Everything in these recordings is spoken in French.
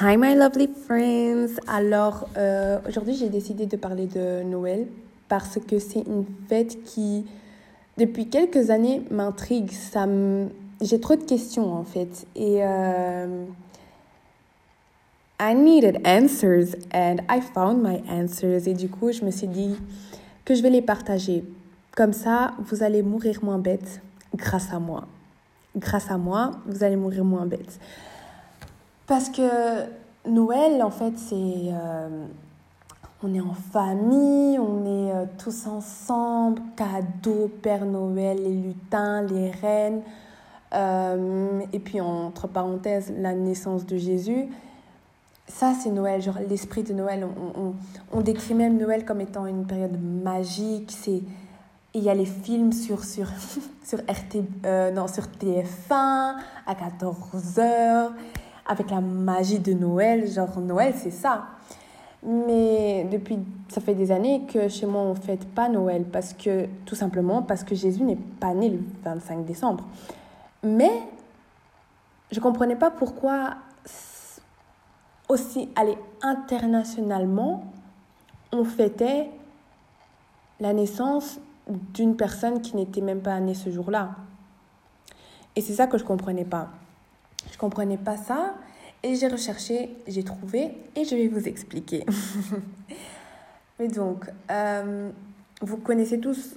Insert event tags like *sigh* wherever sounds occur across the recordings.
Hi my lovely friends. Alors euh, aujourd'hui j'ai décidé de parler de Noël parce que c'est une fête qui depuis quelques années m'intrigue. Ça j'ai trop de questions en fait et euh, I needed answers and I found my answers et du coup je me suis dit que je vais les partager. Comme ça vous allez mourir moins bête grâce à moi. Grâce à moi vous allez mourir moins bête. Parce que Noël, en fait, c'est. Euh, on est en famille, on est euh, tous ensemble, cadeaux, Père Noël, les lutins, les reines. Euh, et puis, entre parenthèses, la naissance de Jésus. Ça, c'est Noël, genre l'esprit de Noël. On, on, on, décrit même Noël comme étant une période magique. C'est. Il y a les films sur, sur, *laughs* sur, RT, non, sur TF1 à 14h avec la magie de Noël. Genre, Noël, c'est ça. Mais depuis, ça fait des années que chez moi, on ne fête pas Noël parce que, tout simplement, parce que Jésus n'est pas né le 25 décembre. Mais je ne comprenais pas pourquoi, aussi, allez, internationalement, on fêtait la naissance d'une personne qui n'était même pas née ce jour-là. Et c'est ça que je ne comprenais pas. Je ne comprenais pas ça et j'ai recherché, j'ai trouvé et je vais vous expliquer. *laughs* Mais donc, euh, vous connaissez tous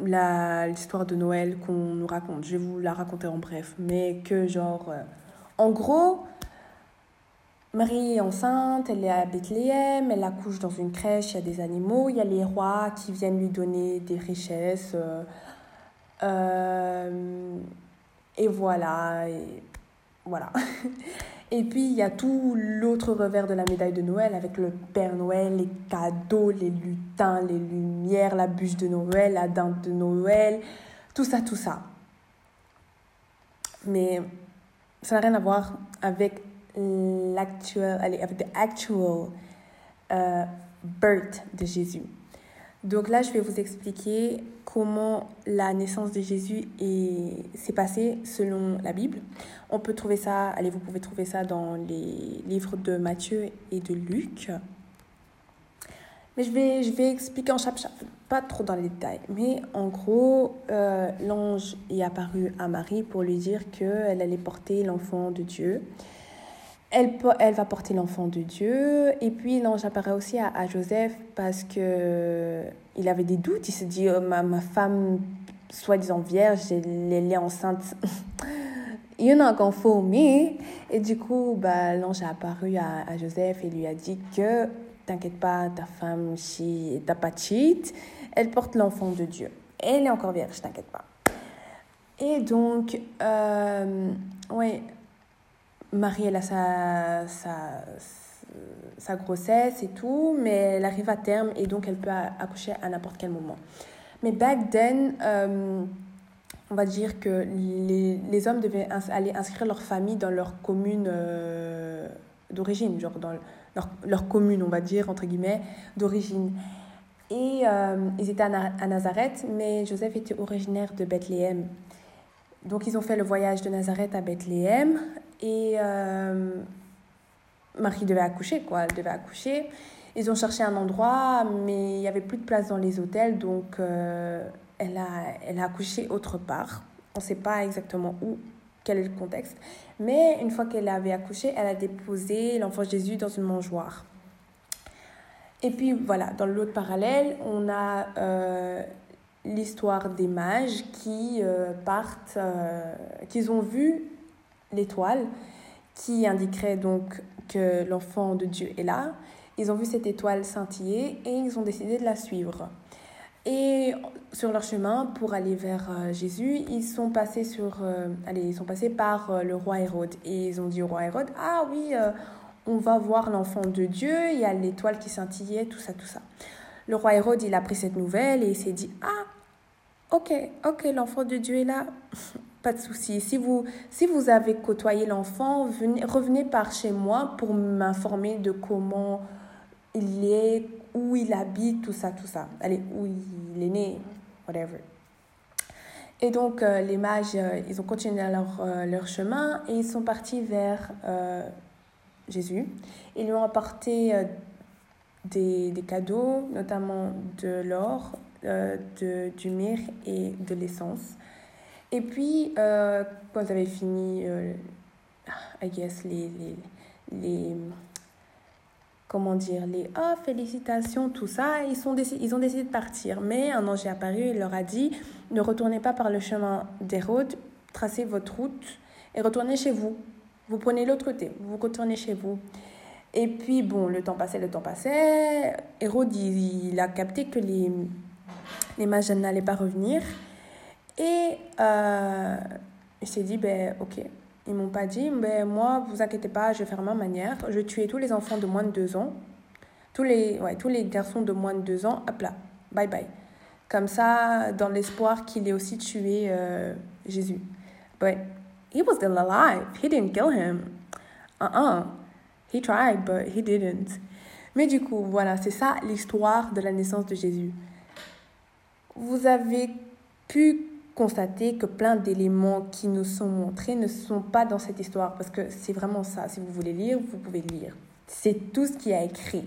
l'histoire de Noël qu'on nous raconte. Je vais vous la raconter en bref. Mais que genre, euh, en gros, Marie est enceinte, elle est à Bethléem, elle accouche dans une crèche, il y a des animaux, il y a les rois qui viennent lui donner des richesses. Euh, et voilà. Voilà. *laughs* Et puis, il y a tout l'autre revers de la médaille de Noël avec le Père Noël, les cadeaux, les lutins, les lumières, la bûche de Noël, la dinde de Noël, tout ça, tout ça. Mais ça n'a rien à voir avec l'actuel, avec the actual euh, birth de Jésus. Donc là, je vais vous expliquer comment la naissance de Jésus s'est passée selon la Bible. On peut trouver ça, allez, vous pouvez trouver ça dans les livres de Matthieu et de Luc. Mais je vais, je vais expliquer en chapitre, pas trop dans les détails. Mais en gros, euh, l'ange est apparu à Marie pour lui dire qu'elle allait porter l'enfant de Dieu. Elle, va porter l'enfant de Dieu. Et puis l'ange apparaît aussi à, Joseph parce que il avait des doutes. Il se dit, oh, ma, ma femme, soi-disant vierge, elle, est enceinte. *laughs* You're not gonna fool me. Et du coup, bah, l'ange a apparu à, à, Joseph et lui a dit que t'inquiète pas, ta femme, si t'as pas cheat, elle porte l'enfant de Dieu. Elle est encore vierge, t'inquiète pas. Et donc, euh, ouais, Marie, elle a sa, sa sa grossesse et tout, mais elle arrive à terme et donc elle peut accoucher à n'importe quel moment. Mais back then, euh, on va dire que les, les, hommes devaient aller inscrire leur famille dans leur commune euh, d'origine, genre dans leur, leur, commune, on va dire, entre guillemets, d'origine. Et euh, ils étaient à, à, Nazareth, mais Joseph était originaire de Bethléem. Donc ils ont fait le voyage de Nazareth à Bethléem et Marie devait accoucher, quoi. Elle devait accoucher. Ils ont cherché un endroit, mais il n'y avait plus de place dans les hôtels, donc euh, elle, a, elle a accouché autre part. On ne sait pas exactement où, quel est le contexte. Mais une fois qu'elle avait accouché, elle a déposé l'enfant Jésus dans une mangeoire. Et puis voilà, dans l'autre parallèle, on a euh, l'histoire des mages qui euh, partent, qu'ils ont vu l'étoile qui indiquerait donc que l'enfant de Dieu est là. Ils ont vu cette étoile scintiller et ils ont décidé de la suivre. Et sur leur chemin pour aller vers euh, Jésus, ils sont passés sur, euh, allez, ils sont passés par euh, le roi Hérode et ils ont dit au roi Hérode ah oui, on va voir l'enfant de Dieu, il y a l'étoile qui scintillait, tout ça, tout ça. Le roi Hérode, il a pris cette nouvelle et il s'est dit ah ok, ok, l'enfant de Dieu est là. Pas de souci. Si vous, si vous avez côtoyé l'enfant, revenez par chez moi pour m'informer de comment il est, où il habite, tout ça, tout ça. Allez, où il est né, whatever. Et donc, euh, les mages, euh, ils ont continué leur, euh, leur chemin et ils sont partis vers Jésus. Ils lui ont apporté des, des, cadeaux, notamment de l'or, de, du myrrhe et de l'essence. Et puis, euh, quand avaient fini, I guess, les, les, les comment dire, les ah, félicitations, tout ça, ils, sont ils ont décidé de partir. Mais un ange est apparu et leur a dit ne retournez pas par le chemin d'Hérode, tracez votre route et retournez chez vous. Vous prenez l'autre côté, vous retournez chez vous. Et puis, bon, le temps passait, le temps passait. Hérode, il, a capté que les, les mages n'allaient pas revenir. Et euh, il s'est dit, ben, ok, ils m'ont pas dit, mais moi, vous inquiétez pas, je vais faire ma manière. Je tuer tous les enfants de moins de 2 ans. Tous les, ouais, tous les garçons de moins de 2 ans, hop là, bye bye. Comme ça, dans l'espoir qu'il ait aussi tué euh, Jésus. But he was still alive. He didn't kill him. Uh-uh. He tried, but he didn't. Mais du coup, voilà, c'est ça l'histoire de la naissance de Jésus. Vous avez pu constater que plein d'éléments qui nous sont montrés ne sont pas dans cette histoire, parce que c'est vraiment ça. Si vous voulez lire, vous pouvez lire. C'est tout ce qui a écrit.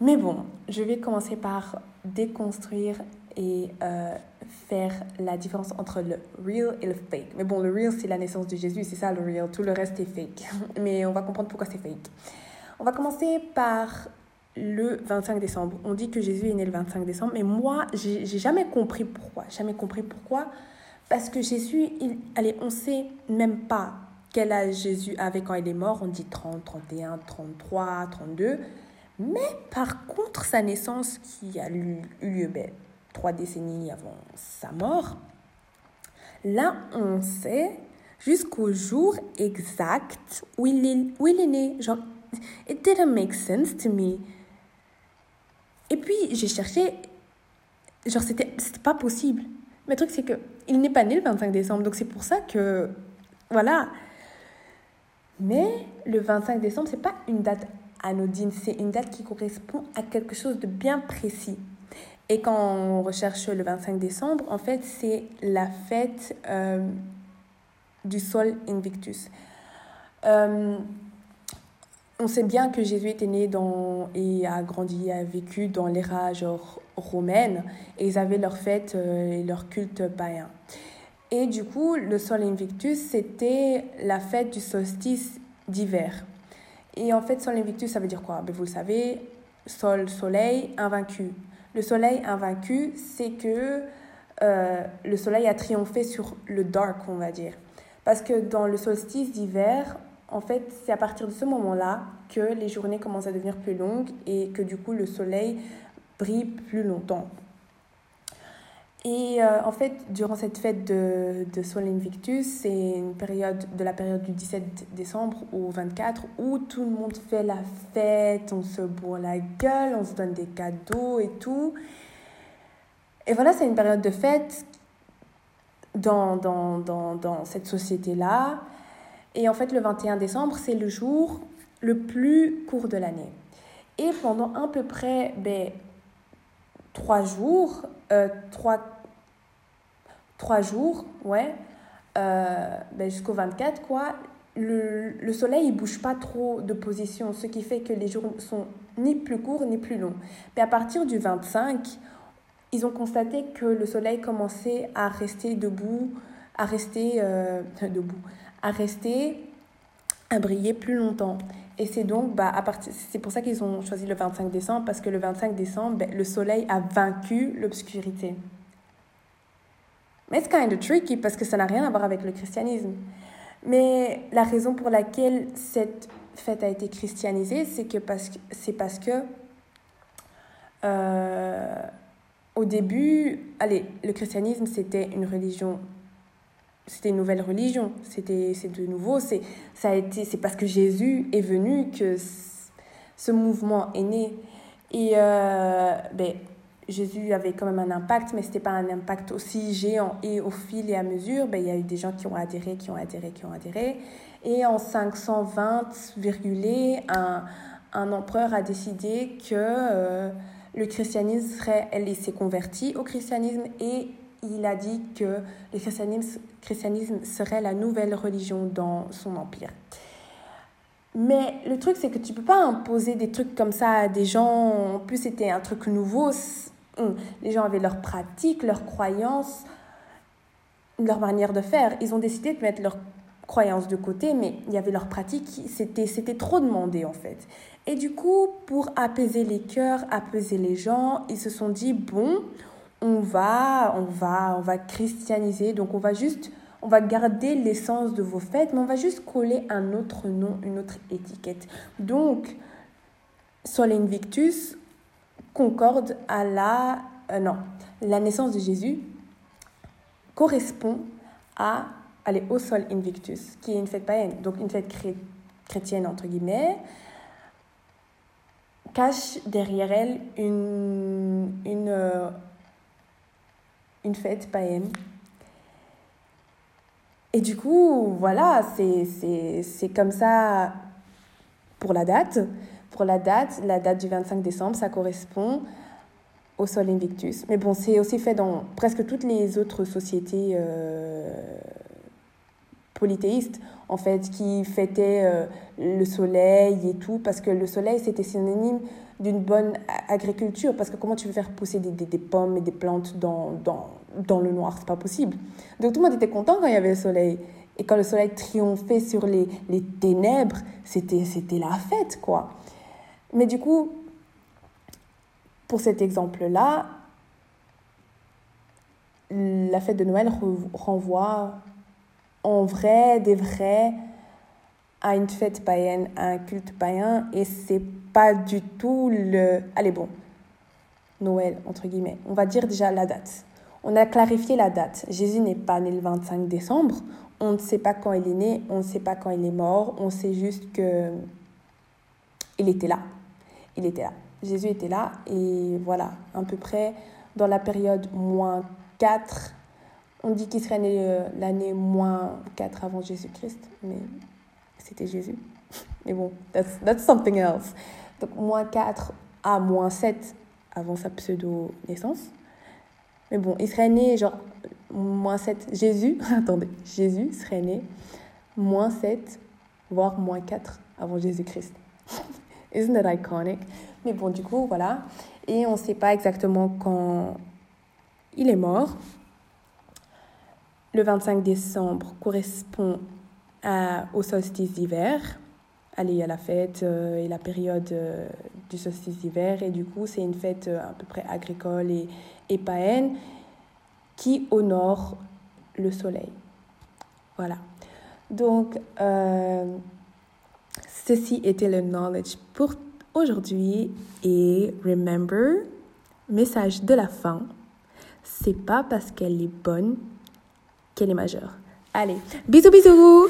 Mais bon, je vais commencer par déconstruire et euh, faire la différence entre le real et le fake. Mais bon, le real, c'est la naissance de Jésus, c'est ça le real. Tout le reste est fake. *laughs* Mais on va comprendre pourquoi c'est fake. On va commencer par le 25 décembre. On dit que Jésus est né le 25 décembre, mais moi, j'ai jamais compris pourquoi. Jamais compris pourquoi. Parce que Jésus, il, allez, on sait même pas quel âge Jésus avait quand il est mort. On dit 30, 31, 33, 32. Mais par contre, sa naissance qui a eu lieu ben, trois décennies avant sa mort, là, on sait jusqu'au jour exact où il est, où il est né. It didn't make sense to me. Et puis, j'ai cherché, genre, c'était pas possible. Mais le truc, c'est que il n'est pas né le 25 décembre, donc c'est pour ça que, voilà. Mais le 25 décembre, c'est pas une date anodine, c'est une date qui correspond à quelque chose de bien précis. Et quand on recherche le 25 décembre, en fait, c'est la fête euh, du Sol Invictus. Euh, on sait bien que Jésus était né dans, et a grandi, a vécu dans l'ère romaine, et ils avaient leur fête euh, et leur culte païen. Et du coup, le Sol Invictus, c'était la fête du solstice d'hiver. Et en fait, Sol Invictus, ça veut dire quoi? Ben, Vous le savez, Sol, soleil, invaincu. Le soleil invaincu, c'est que euh, le soleil a triomphé sur le dark, on va dire. Parce que dans le solstice d'hiver, en fait, c'est à partir de ce moment-là que les journées commencent à devenir plus longues et que du coup le soleil brille plus longtemps. Et euh, en fait, durant cette fête de, de Sol Invictus, c'est une période de la période du 17 décembre au 24 où tout le monde fait la fête, on se bourre la gueule, on se donne des cadeaux et tout. Et voilà, c'est une période de fête dans, dans, dans, dans cette société-là. Et en fait, le 21 décembre, c'est le jour le plus court de l'année. Et pendant à peu près ben, trois jours, euh, trois, trois jours, ouais, euh, ben, jusqu'au 24, quoi, le, le soleil ne bouge pas trop de position, ce qui fait que les jours sont ni plus courts ni plus longs. Mais à partir du 25, ils ont constaté que le soleil commençait à rester debout, à rester euh, *laughs* debout, à rester, à briller plus longtemps. Et c'est donc, bah, à partir, c'est pour ça qu'ils ont choisi le 25 décembre, parce que le 25 décembre, ben, le soleil a vaincu l'obscurité. Mais c'est kind of tricky parce que ça n'a rien à voir avec le christianisme. Mais la raison pour laquelle cette fête a été christianisée, c'est que parce que c'est parce que euh, au début, allez, le christianisme c'était une religion c'était une nouvelle religion. C'était, c'est de nouveau, c'est, ça a été, c'est parce que Jésus est venu que ce mouvement est né. Et euh, ben, Jésus avait quand même un impact, mais ce n'était pas un impact aussi géant. Et au fil et à mesure, ben, il y a eu des gens qui ont adhéré, qui ont adhéré, qui ont adhéré. Et en 520, virgulé, un, un empereur a décidé que euh, le christianisme serait, elle s'est converti au christianisme et il a dit que le christianisme, serait la nouvelle religion dans son empire. Mais le truc, c'est que tu peux pas imposer des trucs comme ça à des gens. En plus, c'était un truc nouveau. Hum, les gens avaient leurs pratiques, leurs croyances, leur manière de faire. Ils ont décidé de mettre leurs croyances de côté, mais il y avait leurs pratiques. C'était, c'était trop demandé, en fait. Et du coup, pour apaiser les cœurs, apaiser les gens, ils se sont dit, bon, on va, on va, on va christianiser. Donc, on va juste on va garder l'essence de vos fêtes, mais on va juste coller un autre nom, une autre étiquette. Donc, Sol Invictus concorde à la... Euh, non, la naissance de Jésus correspond à aller au Sol Invictus, qui est une fête païenne, donc une fête chrétienne, entre guillemets, cache derrière elle une, euh, une fête païenne et du coup, voilà, c'est comme ça pour la date. Pour la date, la date du 25 décembre, ça correspond au Sol Invictus. Mais bon, c'est aussi fait dans presque toutes les autres sociétés euh, polythéistes, en fait, qui fêtaient euh, le soleil et tout, parce que le soleil, c'était synonyme d'une bonne agriculture, parce que comment tu veux faire pousser des, des, pommes et des plantes dans, dans, dans le noir? C'est pas possible. Donc tout le monde était content quand il y avait le soleil. Et quand le soleil triomphait sur les, les ténèbres, c'était, c'était la fête, quoi. Mais du coup, pour cet exemple-là, la fête de Noël renvoie en vrai, des vrais, à une fête païenne, à un culte païen, et c'est pas du tout le... Allez bon, Noël, entre guillemets. On va dire déjà la date. On a clarifié la date. Jésus n'est pas né le 25 décembre. On ne sait pas quand il est né, on ne sait pas quand il est mort. On sait juste que il était là. Il était là. Jésus était là et voilà, à peu près dans la période moins 4. On dit qu'il serait né euh, l'année moins 4 avant Jésus-Christ, mais c'était Jésus. Mais bon, that's, that's something else. Donc moins 4 à moins 7 avant sa pseudo-naissance. Mais bon, il serait né genre moins 7. Jésus, *laughs* attendez, Jésus serait né moins 7, voire moins 4 avant Jésus-Christ. *laughs* Isn't that iconic? Mais bon, du coup, voilà. Et on ne sait pas exactement quand il est mort. Le 25 décembre correspond au solstice d'hiver. Allez, il y a la fête euh, et la période euh, du solstice d'hiver. Et du coup, c'est une fête euh, à peu près agricole et, et païenne qui honore le soleil. Voilà. Donc, ceci était le knowledge pour aujourd'hui. Et remember, message de la fin, c'est pas parce qu'elle est bonne qu'elle est majeure. Allez, bisous bisous